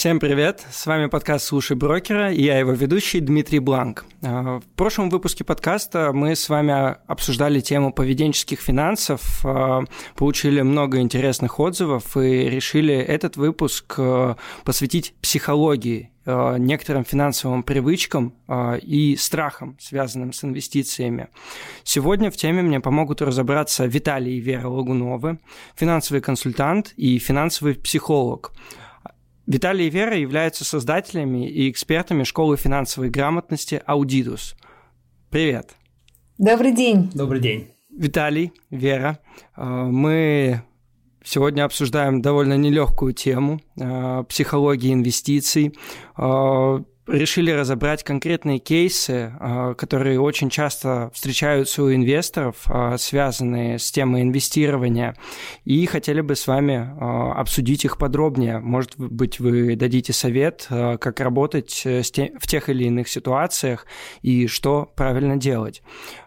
Всем привет! С вами подкаст «Слушай брокера» и я его ведущий Дмитрий Бланк. А, в прошлом выпуске подкаста мы с вами обсуждали тему поведенческих финансов, а, получили много интересных отзывов и решили этот выпуск а, посвятить психологии некоторым финансовым привычкам и страхам, связанным с инвестициями. Сегодня в теме мне помогут разобраться Виталий и Вера Лагуновы, финансовый консультант и финансовый психолог – Виталий и Вера являются создателями и экспертами школы финансовой грамотности «Аудидус». Привет. Добрый день. Добрый день. Виталий, Вера, э, мы сегодня обсуждаем довольно нелегкую тему э, психологии инвестиций. Э, решили разобрать конкретные кейсы, а, которые очень часто встречаются у инвесторов, а, связанные с темой инвестирования, и хотели бы с вами а, обсудить их подробнее. Может быть, вы дадите совет, как работать в тех или иных ситуациях и что правильно делать.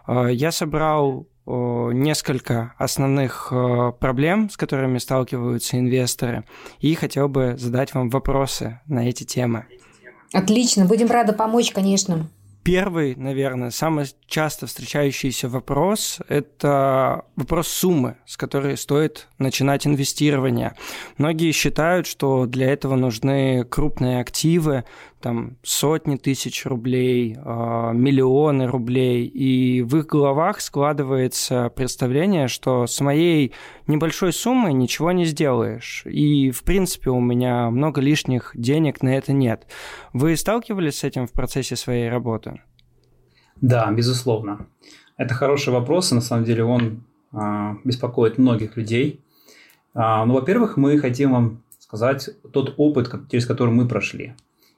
Я собрал несколько основных проблем, с которыми сталкиваются инвесторы, и хотел бы задать вам вопросы на эти темы. Отлично, будем рады помочь, конечно. Первый, наверное, самый часто встречающийся вопрос – это вопрос суммы, с которой стоит начинать инвестирование. Многие считают, что для этого нужны крупные активы, там сотни тысяч рублей, а, миллионы рублей, и в их головах складывается представление, что с моей небольшой суммой ничего не сделаешь, и в принципе у меня много лишних денег на это нет. Вы сталкивались с этим в процессе своей работы? Да, безусловно. Это хороший вопрос, и на самом деле он а, беспокоит многих людей. А, ну, во-первых, мы хотим вам сказать тот опыт, через который мы прошли.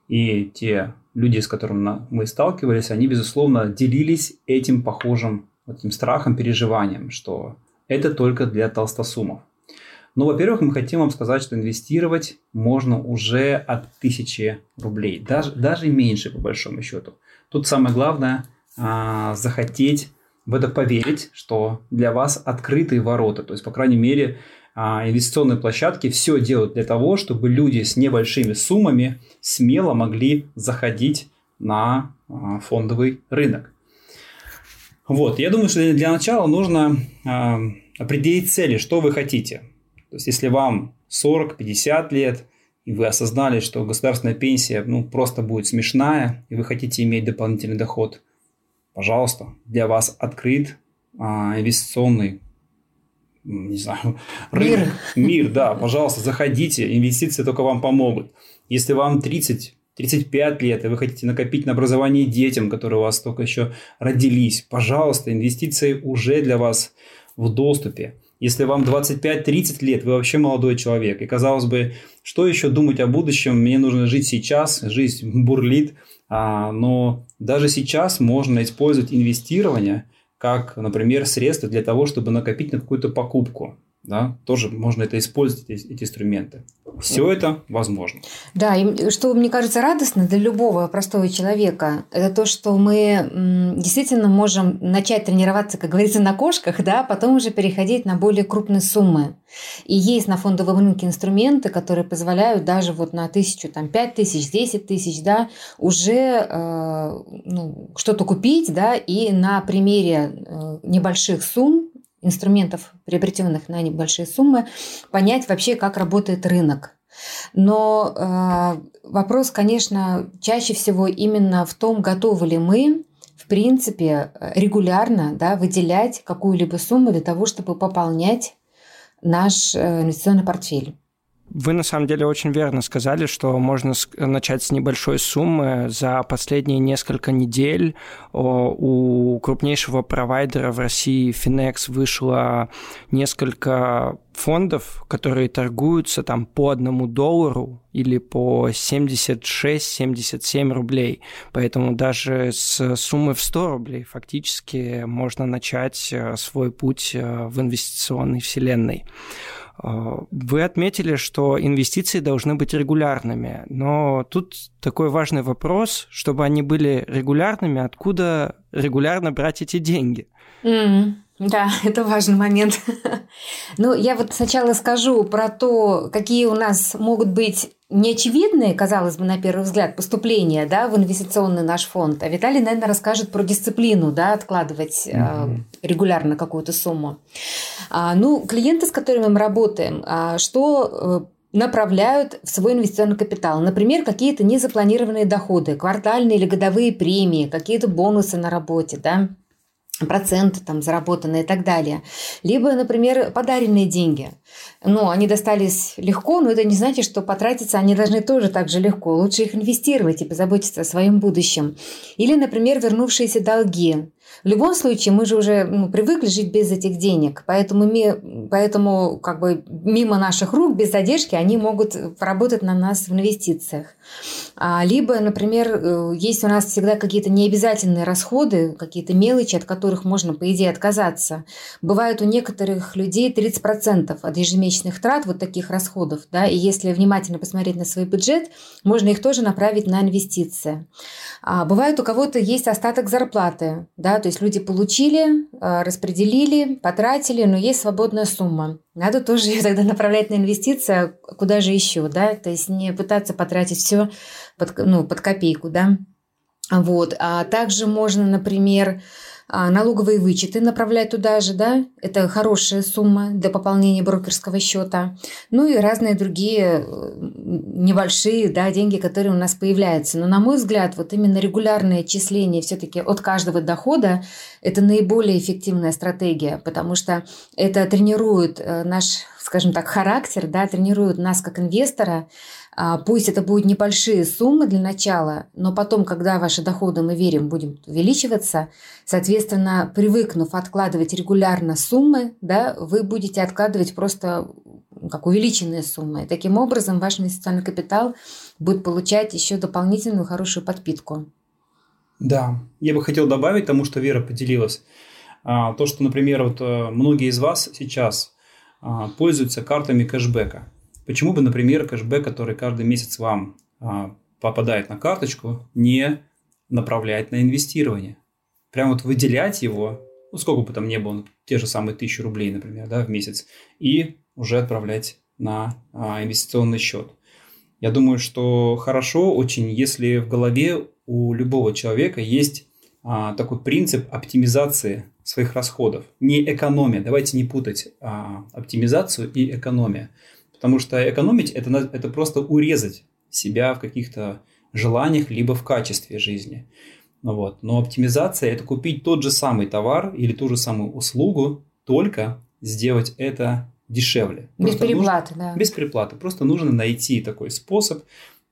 И те люди, с которыми мы сталкивались, они, безусловно, делились этим похожим этим страхом, переживанием, что это только для толстосумов. Ну, во-первых, мы хотим вам сказать, что инвестировать можно уже от тысячи рублей, даже, даже меньше, по большому счету. Тут самое главное а, захотеть в это поверить, что для вас открытые ворота. То есть, по крайней мере, инвестиционные площадки все делают для того, чтобы люди с небольшими суммами смело могли заходить на а, фондовый рынок. Вот, я думаю, что для начала нужно э, определить цели, что вы хотите. То есть, если вам 40-50 лет, и вы осознали, что государственная пенсия ну, просто будет смешная, и вы хотите иметь дополнительный доход, пожалуйста, для вас открыт э, инвестиционный не знаю, рынок, мир. мир, да, пожалуйста, заходите, инвестиции только вам помогут. Если вам 30, 35 лет, и вы хотите накопить на образование детям, которые у вас только еще родились, пожалуйста, инвестиции уже для вас в доступе. Если вам 25-30 лет, вы вообще молодой человек, и казалось бы, что еще думать о будущем, мне нужно жить сейчас, жизнь бурлит, а, но даже сейчас можно использовать инвестирование – как, например, средство для того, чтобы накопить на какую-то покупку. Да, тоже можно это использовать, эти, эти инструменты. Все это возможно. Да, и что мне кажется радостно для любого простого человека, это то, что мы действительно можем начать тренироваться, как говорится, на кошках, да, потом уже переходить на более крупные суммы. И есть на фондовом рынке инструменты, которые позволяют даже вот на тысячу, там, пять тысяч, десять тысяч, да, уже э, ну, что-то купить, да, и на примере э, небольших сумм инструментов, приобретенных на небольшие суммы, понять вообще, как работает рынок. Но э, вопрос, конечно, чаще всего именно в том, готовы ли мы, в принципе, регулярно да, выделять какую-либо сумму для того, чтобы пополнять наш э, инвестиционный портфель. Вы на самом деле очень верно сказали, что можно начать с небольшой суммы. За последние несколько недель у крупнейшего провайдера в России Finex вышло несколько фондов, которые торгуются там по одному доллару или по 76-77 рублей. Поэтому даже с суммы в 100 рублей фактически можно начать э, свой путь э, в инвестиционной вселенной. А, вы отметили, что инвестиции должны быть регулярными, но тут такой важный вопрос, чтобы они были регулярными, откуда регулярно брать эти деньги? Mm. Да, это важный момент. Ну, я вот сначала скажу про то, какие у нас могут быть неочевидные, казалось бы, на первый взгляд, поступления да, в инвестиционный наш фонд. А Виталий, наверное, расскажет про дисциплину, да, откладывать mm-hmm. э, регулярно какую-то сумму. А, ну, клиенты, с которыми мы работаем, а, что э, направляют в свой инвестиционный капитал. Например, какие-то незапланированные доходы, квартальные или годовые премии, какие-то бонусы на работе, да, проценты там заработанные и так далее. Либо, например, подаренные деньги. Ну, они достались легко, но это не значит, что потратиться они должны тоже так же легко. Лучше их инвестировать и позаботиться о своем будущем. Или, например, вернувшиеся долги. В любом случае, мы же уже ну, привыкли жить без этих денег, поэтому, поэтому как бы мимо наших рук, без задержки, они могут поработать на нас в инвестициях. А, либо, например, э, есть у нас всегда какие-то необязательные расходы, какие-то мелочи, от которых можно, по идее, отказаться. Бывает у некоторых людей 30% от ежемесячных трат вот таких расходов. Да? И если внимательно посмотреть на свой бюджет, можно их тоже направить на инвестиции. А бывает у кого-то есть остаток зарплаты, да, то есть люди получили, а, распределили, потратили, но есть свободная сумма. Надо тоже ее тогда направлять на инвестиции, а куда же еще, да, то есть не пытаться потратить все под, ну, под копейку, да. Вот. А также можно, например, налоговые вычеты направлять туда же, да, это хорошая сумма для пополнения брокерского счета, ну и разные другие э, небольшие, да, деньги, которые у нас появляются. Но, на мой взгляд, вот именно регулярное отчисление все-таки от каждого дохода – это наиболее эффективная стратегия, потому что это тренирует э, наш, скажем так, характер, да, тренирует нас как инвестора, а, пусть это будут небольшие суммы для начала, но потом, когда ваши доходы, мы верим, будут увеличиваться, соответственно, привыкнув откладывать регулярно суммы, да, вы будете откладывать просто как увеличенные суммы. Таким образом, ваш инвестиционный капитал будет получать еще дополнительную хорошую подпитку. Да, я бы хотел добавить тому, что Вера поделилась. А, то, что, например, вот э, многие из вас сейчас а, пользуются картами кэшбэка. Почему бы, например, кэшбэк, который каждый месяц вам а, попадает на карточку, не направлять на инвестирование? Прям вот выделять его, ну, сколько бы там ни было, те же самые тысячи рублей, например, да, в месяц, и уже отправлять на а, инвестиционный счет. Я думаю, что хорошо очень, если в голове у любого человека есть а, такой принцип оптимизации своих расходов. Не экономия. Давайте не путать а, оптимизацию и экономия. Потому что экономить это, это просто урезать себя в каких-то желаниях, либо в качестве жизни. Вот. Но оптимизация – это купить тот же самый товар или ту же самую услугу, только сделать это дешевле. Без просто переплаты, нужно, да. Без переплаты. Просто нужно найти такой способ.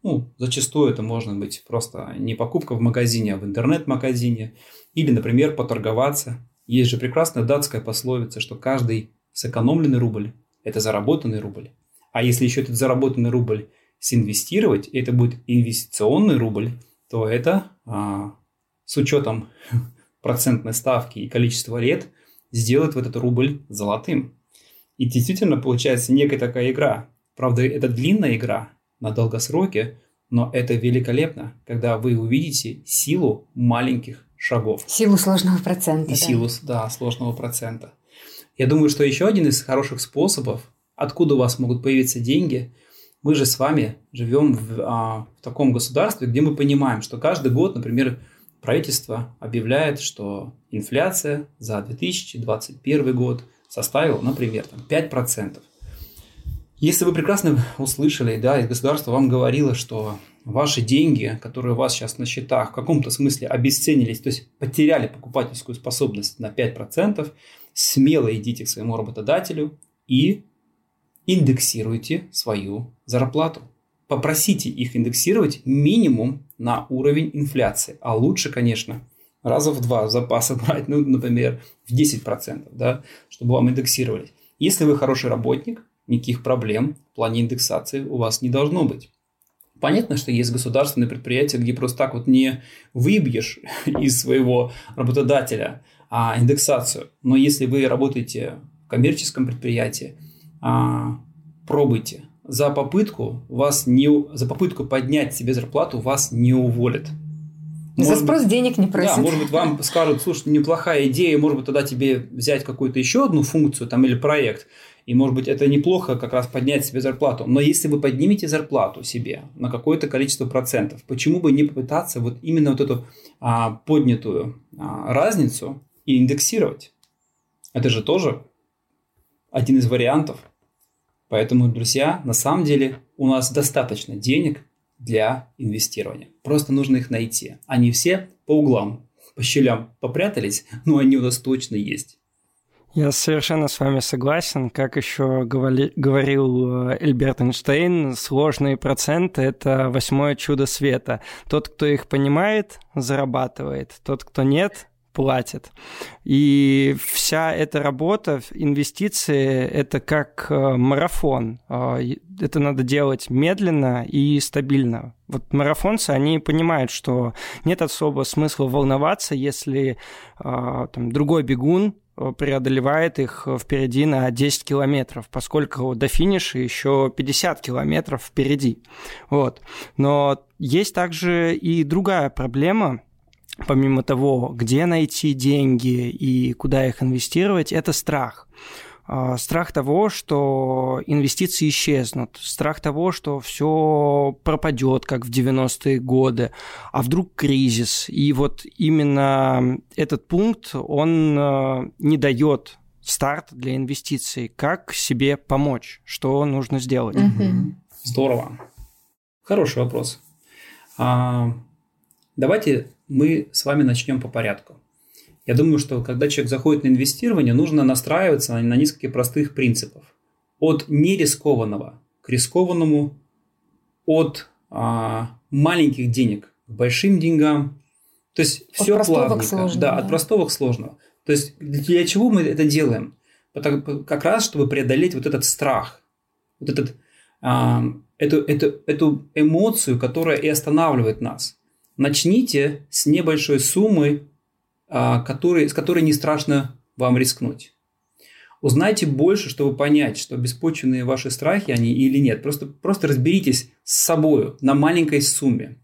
Ну, зачастую это может быть просто не покупка в магазине, а в интернет-магазине. Или, например, поторговаться. Есть же прекрасная датская пословица, что каждый сэкономленный рубль – это заработанный рубль. А если еще этот заработанный рубль синвестировать, и это будет инвестиционный рубль, то это а, с учетом процентной ставки и количества лет сделает вот этот рубль золотым. И действительно получается некая такая игра. Правда, это длинная игра на долгосроке, но это великолепно, когда вы увидите силу маленьких шагов. Силу сложного процента. И да. силу, да, сложного процента. Я думаю, что еще один из хороших способов откуда у вас могут появиться деньги. Мы же с вами живем в, а, в таком государстве, где мы понимаем, что каждый год, например, правительство объявляет, что инфляция за 2021 год составила, например, там, 5%. Если вы прекрасно услышали, да, и государство вам говорило, что ваши деньги, которые у вас сейчас на счетах, в каком-то смысле обесценились, то есть потеряли покупательскую способность на 5%, смело идите к своему работодателю и индексируйте свою зарплату. Попросите их индексировать минимум на уровень инфляции. А лучше, конечно, раза в два запасы брать, ну, например, в 10%, да, чтобы вам индексировали. Если вы хороший работник, никаких проблем в плане индексации у вас не должно быть. Понятно, что есть государственные предприятия, где просто так вот не выбьешь из своего работодателя а, индексацию. Но если вы работаете в коммерческом предприятии, а, пробуйте. За попытку вас не, за попытку поднять себе зарплату вас не уволят. За спрос быть, денег не просят. Да, может быть, вам скажут, слушай, неплохая идея, может быть, тогда тебе взять какую-то еще одну функцию там или проект, и, может быть, это неплохо как раз поднять себе зарплату. Но если вы поднимете зарплату себе на какое-то количество процентов, почему бы не попытаться вот именно вот эту а, поднятую а, разницу и индексировать? Это же тоже один из вариантов. Поэтому, друзья, на самом деле у нас достаточно денег для инвестирования. Просто нужно их найти. Они все по углам, по щелям попрятались, но они у нас точно есть. Я совершенно с вами согласен. Как еще говори, говорил э, Эльберт Эйнштейн, сложные проценты – это восьмое чудо света. Тот, кто их понимает, зарабатывает. Тот, кто нет, платит. И вся эта работа, инвестиции, это как э, марафон. Э, это надо делать медленно и стабильно. Вот марафонцы, они понимают, что нет особо смысла волноваться, если там, другой бегун Э, преодолевает их впереди на 10 километров, поскольку до финиша еще 50 километров впереди. Вот. Но есть также и другая проблема, помимо того, где найти деньги и куда их инвестировать, это страх. А, страх того, что инвестиции исчезнут, страх того, что все пропадет, как в 90-е годы, а вдруг кризис. И вот именно этот пункт, он а, не дает старт для инвестиций. Как себе помочь? Что нужно сделать? Здорово. Хороший вопрос. А, давайте мы с вами начнем по порядку. Я думаю, что когда человек заходит на инвестирование, нужно настраиваться на несколько простых принципов. От нерискованного к рискованному, от а, маленьких денег к большим деньгам. То есть от все плавненько. Сложного, да, да, от простого к сложного. То есть для чего мы это делаем? Как раз, чтобы преодолеть вот этот страх, вот этот, а, эту, эту, эту эмоцию, которая и останавливает нас. Начните с небольшой суммы а, который, с которой не страшно вам рискнуть. Узнайте больше, чтобы понять, что беспочвенные ваши страхи они или нет. Просто, просто разберитесь с собой на маленькой сумме.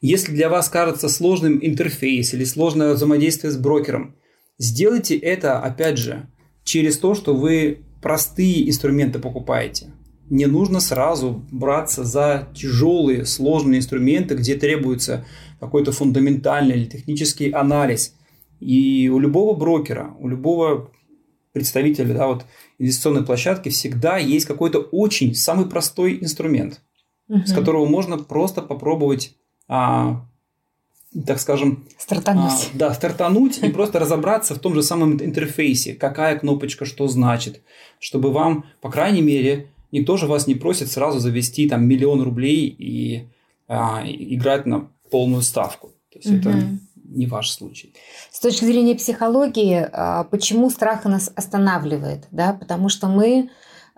Если для вас кажется сложным интерфейс или сложное взаимодействие с брокером, сделайте это, опять же, через то, что вы простые инструменты покупаете. Не нужно сразу браться за тяжелые, сложные инструменты, где требуется какой-то фундаментальный или технический анализ. И у любого брокера, у любого представителя да, вот, инвестиционной площадки всегда есть какой-то очень самый простой инструмент, угу. с которого можно просто попробовать, а, так скажем, стартануть. А, да, стартануть и просто разобраться в том же самом интерфейсе, какая кнопочка что значит, чтобы вам, по крайней мере, никто же вас не просит сразу завести там миллион рублей и а, играть на полную ставку. То есть угу. это не ваш случай. С точки зрения психологии, а, почему страх нас останавливает? Да? Потому что мы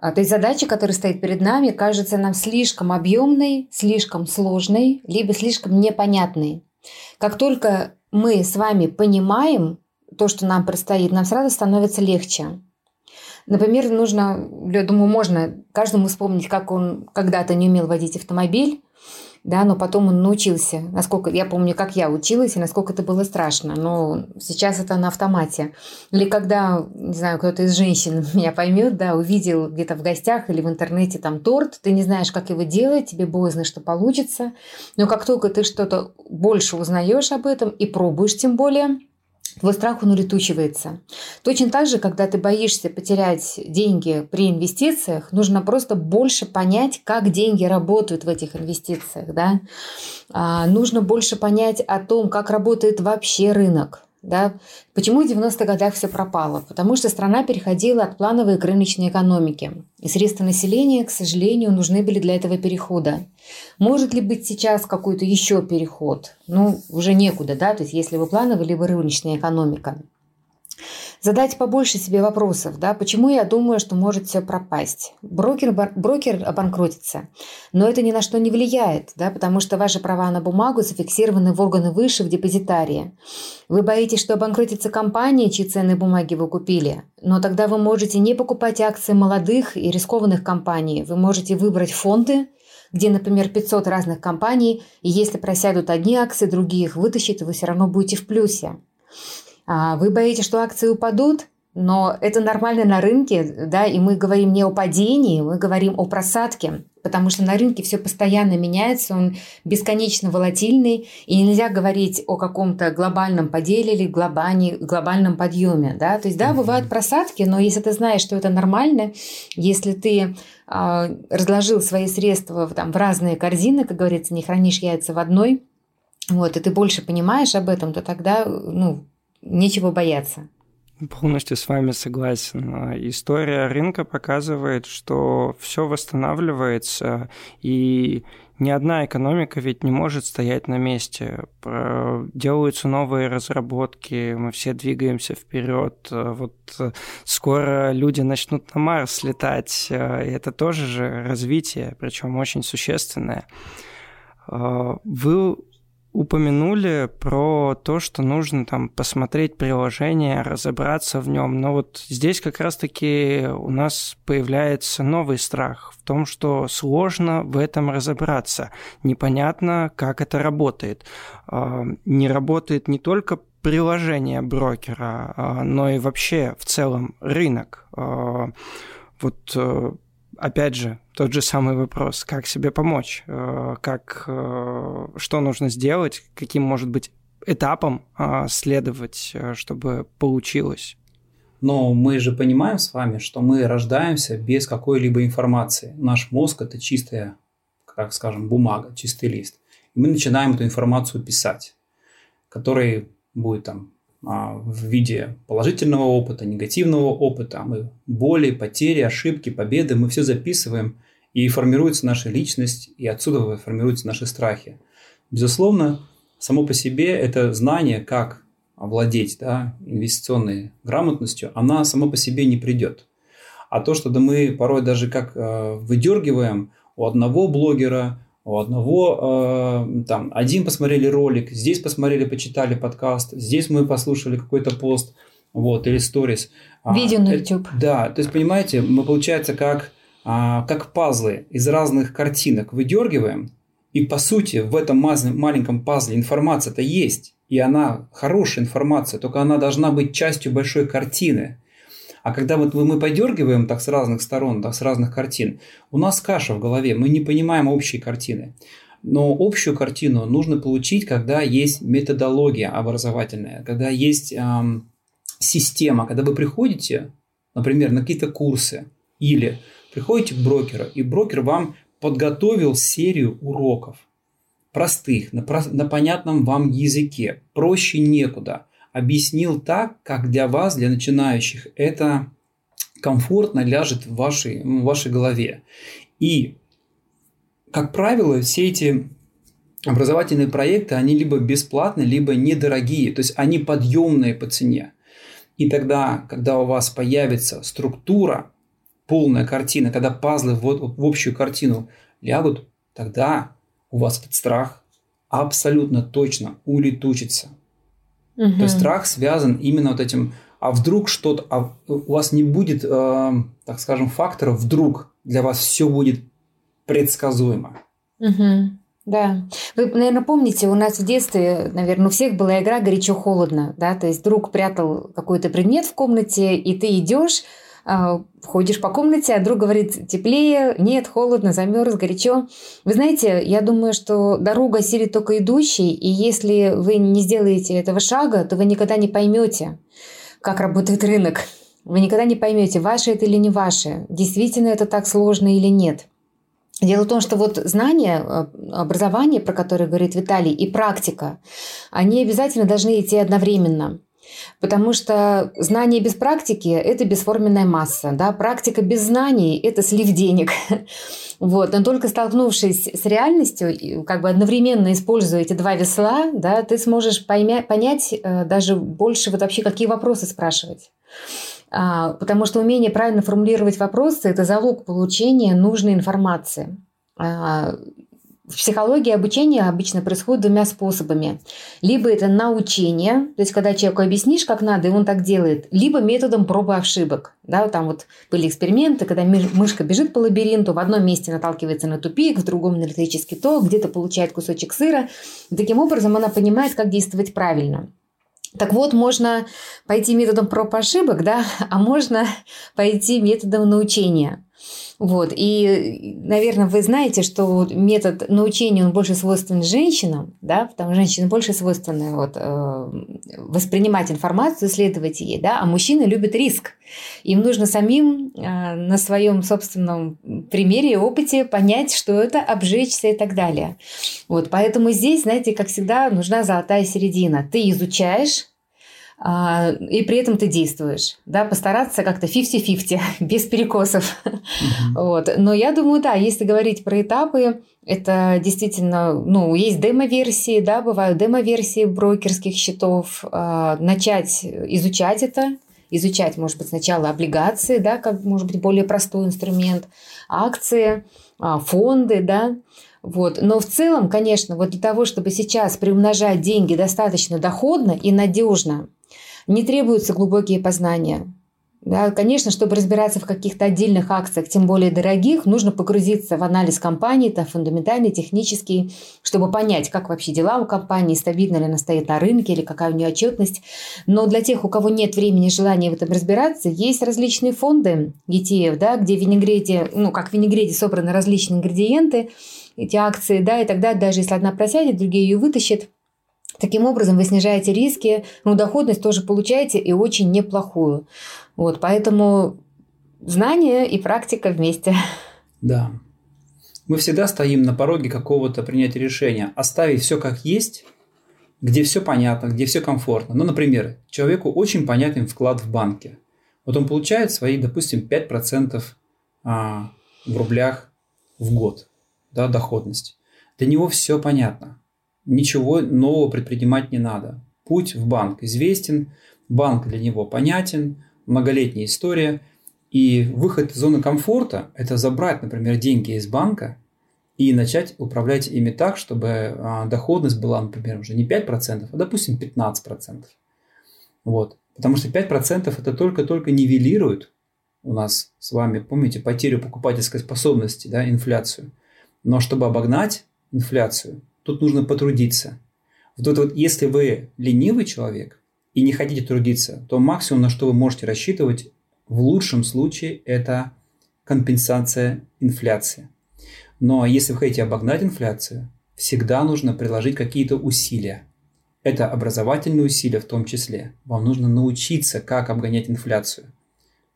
а, то есть задача, которая стоит перед нами, кажется нам слишком объемной, слишком сложной, либо слишком непонятной. Как только мы с вами понимаем то, что нам предстоит, нам сразу становится легче. Например, нужно, я думаю, можно каждому вспомнить, как он когда-то не умел водить автомобиль, да, но потом он научился. Насколько я помню, как я училась и насколько это было страшно, но сейчас это на автомате. Или когда, не знаю, кто-то из женщин меня поймет, да, увидел где-то в гостях или в интернете там торт, ты не знаешь, как его делать, тебе боязно, что получится, но как только ты что-то больше узнаешь об этом и пробуешь тем более, твой страх он улетучивается. Точно так же, когда ты боишься потерять деньги при инвестициях, нужно просто больше понять, как деньги работают в этих инвестициях. Да? А, нужно больше понять о том, как работает вообще рынок. Да? Почему в 90-х годах все пропало? Потому что страна переходила от плановой к рыночной экономике. И средства населения, к сожалению, нужны были для этого перехода. Может ли быть сейчас какой-то еще переход? Ну, уже некуда, да? То есть если вы плановая, либо рыночная экономика задать побольше себе вопросов, да, почему я думаю, что может все пропасть. Брокер, брокер обанкротится, но это ни на что не влияет, да, потому что ваши права на бумагу зафиксированы в органы выше, в депозитарии. Вы боитесь, что обанкротится компания, чьи ценные бумаги вы купили, но тогда вы можете не покупать акции молодых и рискованных компаний, вы можете выбрать фонды, где, например, 500 разных компаний, и если просядут одни акции, другие их вы все равно будете в плюсе. А вы боитесь, что акции упадут? Но это нормально на рынке, да, и мы говорим не о падении, мы говорим о просадке, потому что на рынке все постоянно меняется, он бесконечно волатильный, и нельзя говорить о каком-то глобальном поделе или глобальне, глобальном подъеме, да, то есть, да, бывают просадки, но если ты знаешь, что это нормально, если ты э, разложил свои средства там, в разные корзины, как говорится, не хранишь яйца в одной, вот, и ты больше понимаешь об этом, то тогда, ну, нечего бояться. Полностью с вами согласен. История рынка показывает, что все восстанавливается, и ни одна экономика ведь не может стоять на месте. Делаются новые разработки, мы все двигаемся вперед. Вот скоро люди начнут на Марс летать, и это тоже же развитие, причем очень существенное. Вы упомянули про то, что нужно там посмотреть приложение, разобраться в нем. Но вот здесь как раз-таки у нас появляется новый страх в том, что сложно в этом разобраться. Непонятно, как это работает. А, не работает не только приложение брокера, а, но и вообще в целом рынок. А, вот э, опять же, тот же самый вопрос, как себе помочь, э, как, э, что нужно сделать, каким может быть этапом э, следовать, чтобы получилось. Но мы же понимаем с вами, что мы рождаемся без какой-либо информации. Наш мозг – это чистая, как скажем, бумага, чистый лист. И мы начинаем эту информацию писать, который будет там а, в виде положительного опыта, негативного опыта. Мы боли, потери, ошибки, победы, мы все записываем, и формируется наша личность, и отсюда формируются наши страхи. Безусловно, само по себе это знание, как овладеть да, инвестиционной грамотностью, она само по себе не придет. А то, что да мы порой даже как э, выдергиваем у одного блогера, у одного э, там один посмотрели ролик, здесь посмотрели, почитали подкаст, здесь мы послушали какой-то пост, вот, или сторис. А, Видео на YouTube. Это, да, то есть, понимаете, мы, получается, как, а, как пазлы из разных картинок выдергиваем, и, по сути, в этом маленьком пазле информация-то есть, и она хорошая информация, только она должна быть частью большой картины. А когда вот мы подергиваем так с разных сторон, так с разных картин, у нас каша в голове, мы не понимаем общей картины. Но общую картину нужно получить, когда есть методология образовательная, когда есть эм, система, когда вы приходите, например, на какие-то курсы или приходите к брокеру, и брокер вам подготовил серию уроков простых, на, на понятном вам языке, проще некуда – объяснил так, как для вас, для начинающих, это комфортно ляжет в вашей, в вашей голове. И, как правило, все эти образовательные проекты, они либо бесплатные, либо недорогие, то есть они подъемные по цене. И тогда, когда у вас появится структура, полная картина, когда пазлы в, в общую картину лягут, тогда у вас этот страх абсолютно точно улетучится. Угу. То есть страх связан именно вот этим, а вдруг что-то, а у вас не будет, э, так скажем, фактора вдруг для вас все будет предсказуемо. Угу. Да. Вы, наверное, помните, у нас в детстве, наверное, у всех была игра горячо-холодно, да, то есть друг прятал какой-то предмет в комнате, и ты идешь, ходишь по комнате, а друг говорит теплее, нет, холодно, замерз, горячо. Вы знаете, я думаю, что дорога силит только идущий, и если вы не сделаете этого шага, то вы никогда не поймете, как работает рынок. Вы никогда не поймете, ваше это или не ваше, действительно это так сложно или нет. Дело в том, что вот знания, а, образование, про которое говорит Виталий, и практика, они обязательно должны идти одновременно. Потому что знание без практики – это бесформенная масса. Да? Практика без знаний – это слив денег. Вот. Но только столкнувшись с реальностью, как бы одновременно используя эти два весла, да, ты сможешь поймя- понять э, даже больше вот вообще, какие вопросы спрашивать. А, потому что умение правильно формулировать вопросы – это залог получения нужной информации. В психологии обучение обычно происходит двумя способами. Либо это научение, то есть когда человеку объяснишь, как надо, и он так делает, либо методом пробы ошибок. Да, там вот были эксперименты, когда мышка бежит по лабиринту, в одном месте наталкивается на тупик, в другом на электрический ток, где-то получает кусочек сыра. И таким образом она понимает, как действовать правильно. Так вот, можно пойти методом проб ошибок, да, а можно пойти методом научения. Вот. И, наверное, вы знаете, что метод научения, он больше свойственен женщинам, да, потому что женщины больше свойственны вот, э, воспринимать информацию, исследовать ей, да, а мужчины любят риск. Им нужно самим э, на своем собственном примере и опыте понять, что это, обжечься и так далее. Вот. Поэтому здесь, знаете, как всегда, нужна золотая середина. Ты изучаешь, и при этом ты действуешь. Да, постараться как-то 50-50, без перекосов. Mm-hmm. Вот. Но я думаю, да, если говорить про этапы, это действительно, ну, есть демо-версии, да, бывают демо-версии брокерских счетов. А, начать изучать это, изучать, может быть, сначала облигации, да, как, может быть, более простой инструмент, акции, а, фонды, да, вот. Но в целом, конечно, вот для того, чтобы сейчас приумножать деньги достаточно доходно и надежно, не требуются глубокие познания. Да, конечно, чтобы разбираться в каких-то отдельных акциях, тем более дорогих, нужно погрузиться в анализ компании, там, фундаментальный, технический, чтобы понять, как вообще дела у компании, стабильно ли она стоит на рынке или какая у нее отчетность. Но для тех, у кого нет времени и желания в этом разбираться, есть различные фонды ETF, да, где в винегрете, ну, как в винегрете собраны различные ингредиенты, эти акции, да, и тогда даже если одна просядет, другие ее вытащат – Таким образом, вы снижаете риски, но доходность тоже получаете и очень неплохую. Вот, поэтому знания и практика вместе. Да. Мы всегда стоим на пороге какого-то принятия решения. Оставить все как есть, где все понятно, где все комфортно. Ну, например, человеку очень понятен вклад в банке. Вот он получает свои, допустим, 5% а, в рублях в год да, доходность. Для него все понятно ничего нового предпринимать не надо. Путь в банк известен, банк для него понятен, многолетняя история. И выход из зоны комфорта – это забрать, например, деньги из банка и начать управлять ими так, чтобы а, доходность была, например, уже не 5%, а, допустим, 15%. Вот. Потому что 5% это только-только нивелирует у нас с вами, помните, потерю покупательской способности, да, инфляцию. Но чтобы обогнать инфляцию – тут нужно потрудиться. Вот, вот, если вы ленивый человек и не хотите трудиться, то максимум, на что вы можете рассчитывать, в лучшем случае, это компенсация инфляции. Но если вы хотите обогнать инфляцию, всегда нужно приложить какие-то усилия. Это образовательные усилия в том числе. Вам нужно научиться, как обгонять инфляцию.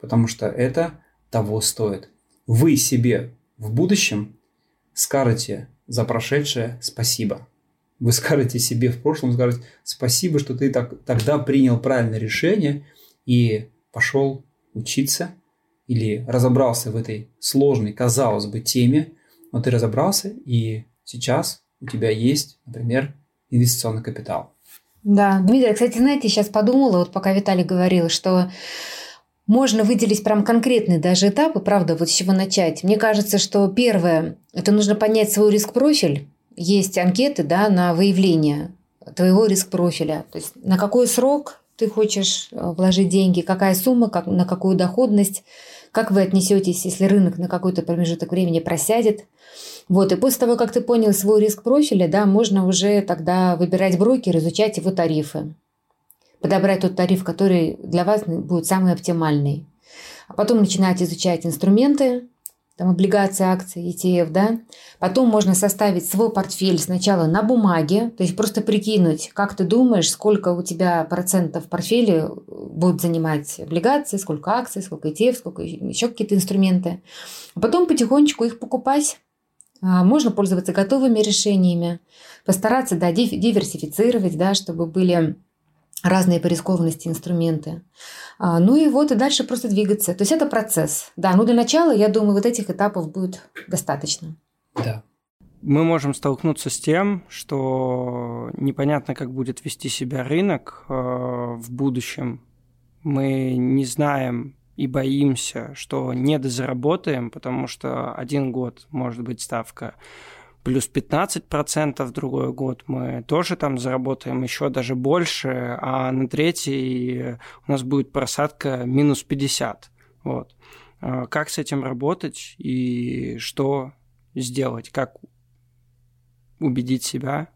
Потому что это того стоит. Вы себе в будущем скажете, за прошедшее спасибо. Вы скажете себе в прошлом, скажете спасибо, что ты так, тогда принял правильное решение и пошел учиться или разобрался в этой сложной, казалось бы, теме, но ты разобрался, и сейчас у тебя есть, например, инвестиционный капитал. Да, Дмитрий, кстати, знаете, сейчас подумала, вот пока Виталий говорил, что можно выделить прям конкретные даже этапы, правда, вот с чего начать. Мне кажется, что первое, это нужно понять свой риск-профиль. Есть анкеты да, на выявление твоего риск-профиля. То есть на какой срок ты хочешь э, вложить деньги, какая сумма, как, на какую доходность, как вы отнесетесь, если рынок на какой-то промежуток времени просядет. Вот, и после того, как ты понял свой риск профиля, да, можно уже тогда выбирать брокер, изучать его тарифы подобрать тот тариф, который для вас будет самый оптимальный. А потом начинать изучать инструменты, там облигации, акции, ETF, да. Потом можно составить свой портфель сначала на бумаге, то есть просто прикинуть, как ты думаешь, сколько у тебя процентов в портфеле будут занимать облигации, сколько акций, сколько ETF, сколько еще какие-то инструменты. А потом потихонечку их покупать. А, можно пользоваться готовыми решениями, постараться да, диверсифицировать, да, чтобы были разные по рискованности инструменты. А, ну и вот и дальше просто двигаться. То есть это процесс. Да, ну для начала, я думаю, вот этих этапов будет достаточно. Да. Мы можем столкнуться с тем, что непонятно, как будет вести себя рынок э, в будущем. Мы не знаем и боимся, что недозаработаем, потому что один год может быть ставка плюс 15%, в другой год мы тоже там заработаем еще даже больше, а на третий у нас будет просадка минус 50. Вот. А как с этим работать и что сделать, как убедить себя,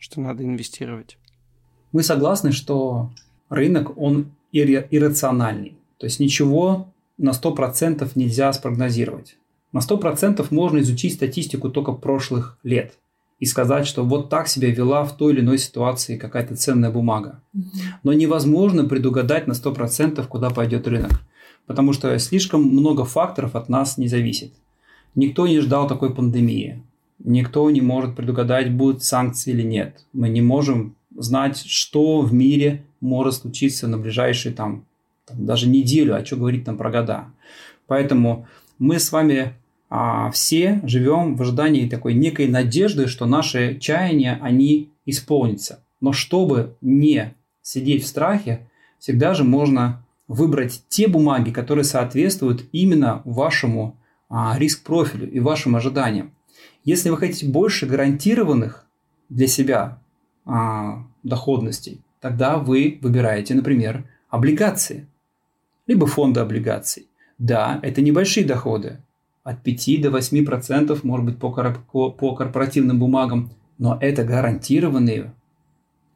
что надо инвестировать? Мы согласны, что рынок, он иррациональный. То есть ничего на 100% нельзя спрогнозировать. На 100% можно изучить статистику только прошлых лет и сказать, что вот так себя вела в той или иной ситуации какая-то ценная бумага. Но невозможно предугадать на 100% куда пойдет рынок, потому что слишком много факторов от нас не зависит. Никто не ждал такой пандемии. Никто не может предугадать, будут санкции или нет. Мы не можем знать, что в мире может случиться на ближайшие там, там даже неделю, а что говорить там про года. Поэтому мы с вами все живем в ожидании такой некой надежды, что наши чаяния, они исполнятся. Но чтобы не сидеть в страхе, всегда же можно выбрать те бумаги, которые соответствуют именно вашему а, риск-профилю и вашим ожиданиям. Если вы хотите больше гарантированных для себя а, доходностей, тогда вы выбираете, например, облигации, либо фонды облигаций. Да, это небольшие доходы, от 5 до 8% может быть по, по корпоративным бумагам, но это гарантированные,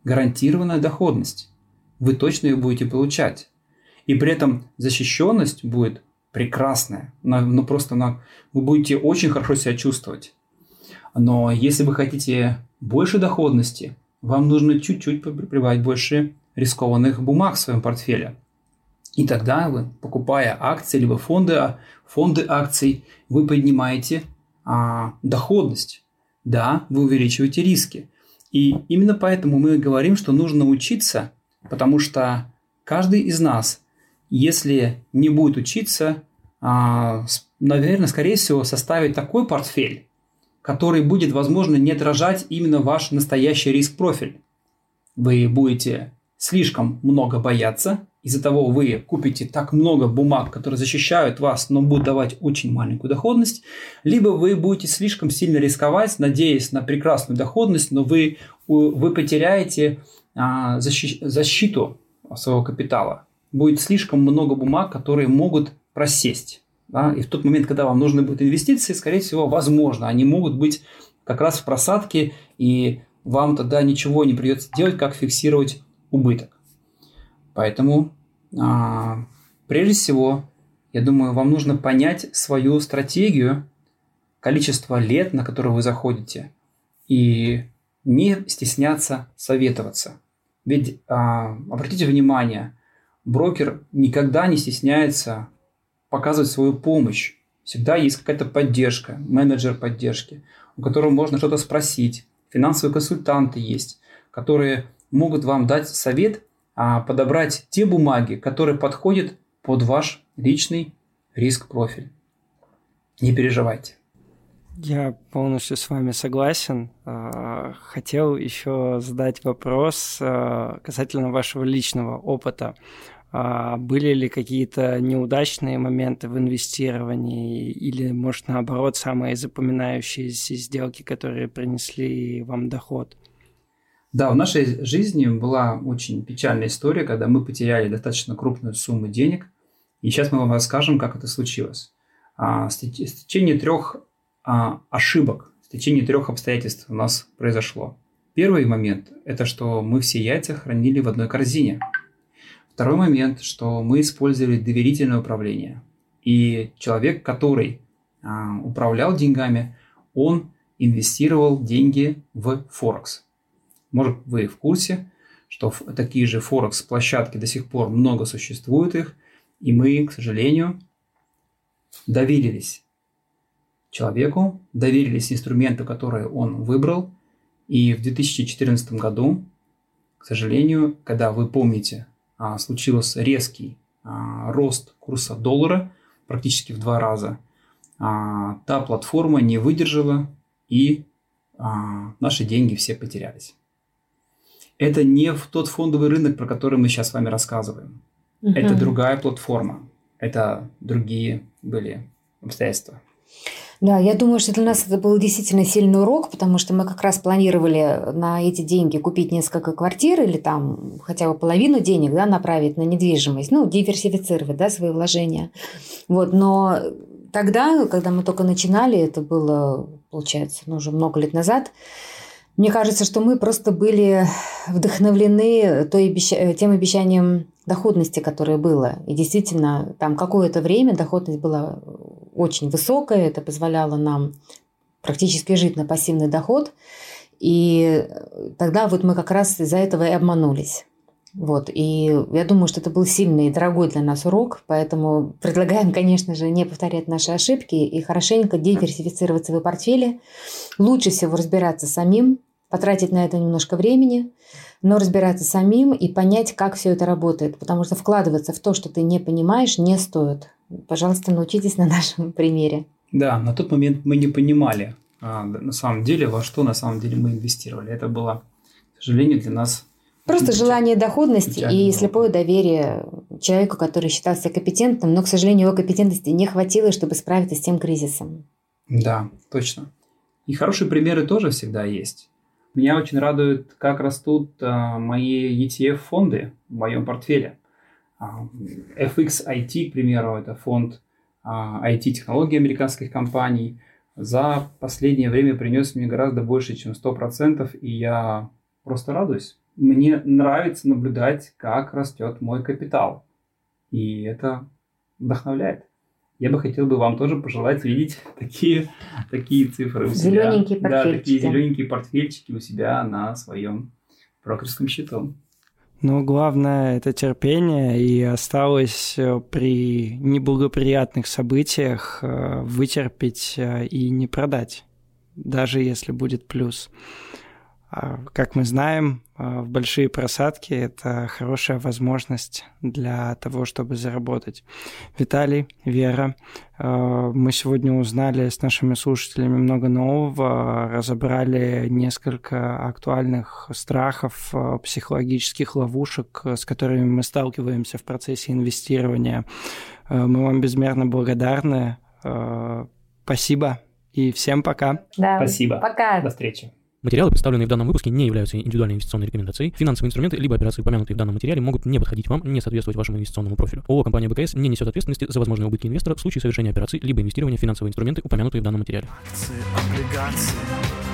гарантированная доходность. Вы точно ее будете получать. И при этом защищенность будет прекрасная. Ну, просто на, вы будете очень хорошо себя чувствовать. Но если вы хотите больше доходности, вам нужно чуть-чуть прибавить больше рискованных бумаг в своем портфеле. И тогда вы, покупая акции, либо фонды, фонды акций, вы поднимаете а, доходность. Да, вы увеличиваете риски. И именно поэтому мы говорим, что нужно учиться, потому что каждый из нас, если не будет учиться, а, наверное, скорее всего, составит такой портфель, который будет, возможно, не отражать именно ваш настоящий риск-профиль. Вы будете слишком много бояться, из-за того вы купите так много бумаг, которые защищают вас, но будут давать очень маленькую доходность, либо вы будете слишком сильно рисковать, надеясь на прекрасную доходность, но вы, вы потеряете а, защи, защиту своего капитала. Будет слишком много бумаг, которые могут просесть. Да? И в тот момент, когда вам нужны будут инвестиции, скорее всего, возможно, они могут быть как раз в просадке, и вам тогда ничего не придется делать, как фиксировать убыток. Поэтому, а, прежде всего, я думаю, вам нужно понять свою стратегию, количество лет, на которое вы заходите, и не стесняться советоваться. Ведь а, обратите внимание, брокер никогда не стесняется показывать свою помощь. Всегда есть какая-то поддержка, менеджер поддержки, у которого можно что-то спросить. Финансовые консультанты есть, которые могут вам дать совет, а подобрать те бумаги, которые подходят под ваш личный риск-профиль. Не переживайте. Я полностью с вами согласен. А, хотел еще задать вопрос а, касательно вашего личного опыта. Были ли какие-то неудачные моменты в инвестировании или, может, наоборот, самые запоминающиеся сделки, которые принесли вам доход? Да, в нашей жизни была очень печальная история, когда мы потеряли достаточно крупную сумму денег. И сейчас мы вам расскажем, как это случилось. А, с течение трех а, ошибок, с течение трех обстоятельств у нас произошло. Первый момент – это что мы все яйца хранили в одной корзине – Второй момент, что мы использовали доверительное управление. И человек, который а, управлял деньгами, он инвестировал деньги в Форекс. Может, вы в курсе, что такие же Форекс-площадки до сих пор много существует их, и мы, к сожалению, доверились человеку, доверились инструменту, который он выбрал, и в 2014 году, к сожалению, когда вы помните а, случился резкий а, рост курса доллара практически в два раза, а, та платформа не выдержала и наши деньги все потерялись. Это не в тот фондовый рынок, про который мы сейчас с вами рассказываем. Угу. Это другая платформа. Это другие были обстоятельства. Да, я думаю, что для нас это был действительно сильный урок, потому что мы как раз планировали на эти деньги купить несколько квартир или там хотя бы половину денег да, направить на недвижимость, ну, диверсифицировать да, свои вложения. Вот, но тогда, когда мы только начинали, это было, получается, ну, уже много лет назад, мне кажется, что мы просто были вдохновлены той обещ... тем обещанием доходности, которое было. И действительно, там какое-то время доходность была очень высокая, это позволяло нам практически жить на пассивный доход. И тогда вот мы как раз из-за этого и обманулись. Вот. И я думаю, что это был сильный и дорогой для нас урок, поэтому предлагаем, конечно же, не повторять наши ошибки и хорошенько диверсифицировать свои портфели. Лучше всего разбираться самим, потратить на это немножко времени, но разбираться самим и понять, как все это работает. Потому что вкладываться в то, что ты не понимаешь, не стоит. Пожалуйста, научитесь на нашем примере. Да, на тот момент мы не понимали, а, на самом деле, во что на самом деле мы инвестировали. Это было, к сожалению, для нас Просто желание доходности и слепое доверие человеку, который считался компетентным, но, к сожалению, его компетентности не хватило, чтобы справиться с тем кризисом. Да, точно. И хорошие примеры тоже всегда есть. Меня очень радует, как растут а, мои ETF-фонды в моем портфеле. А, FX IT, к примеру, это фонд IT-технологий а, американских компаний. За последнее время принес мне гораздо больше, чем 100%, и я просто радуюсь. Мне нравится наблюдать, как растет мой капитал. И это вдохновляет. Я бы хотел бы вам тоже пожелать видеть такие, такие цифры у себя. Зелененькие портфельчики. Да, такие зелененькие портфельчики у себя на своем брокерском счету. Ну, главное – это терпение, и осталось э, при неблагоприятных событиях э, вытерпеть э, и не продать, даже если будет плюс. А, как мы знаем, а, в большие просадки это хорошая возможность для того, чтобы заработать. Виталий, Вера, а, мы сегодня узнали с нашими слушателями много нового, разобрали несколько актуальных страхов, психологических ловушек, с которыми мы сталкиваемся в процессе инвестирования. Мы вам безмерно благодарны. Спасибо и всем пока. Да, Спасибо. Пока. До встречи. Материалы, представленные в данном выпуске, не являются индивидуальной инвестиционной рекомендацией. Финансовые инструменты либо операции, упомянутые в данном материале, могут не подходить вам, не соответствовать вашему инвестиционному профилю. ООО «Компания БКС» не несет ответственности за возможные убытки инвестора в случае совершения операций либо инвестирования в финансовые инструменты, упомянутые в данном материале. Акции, облигации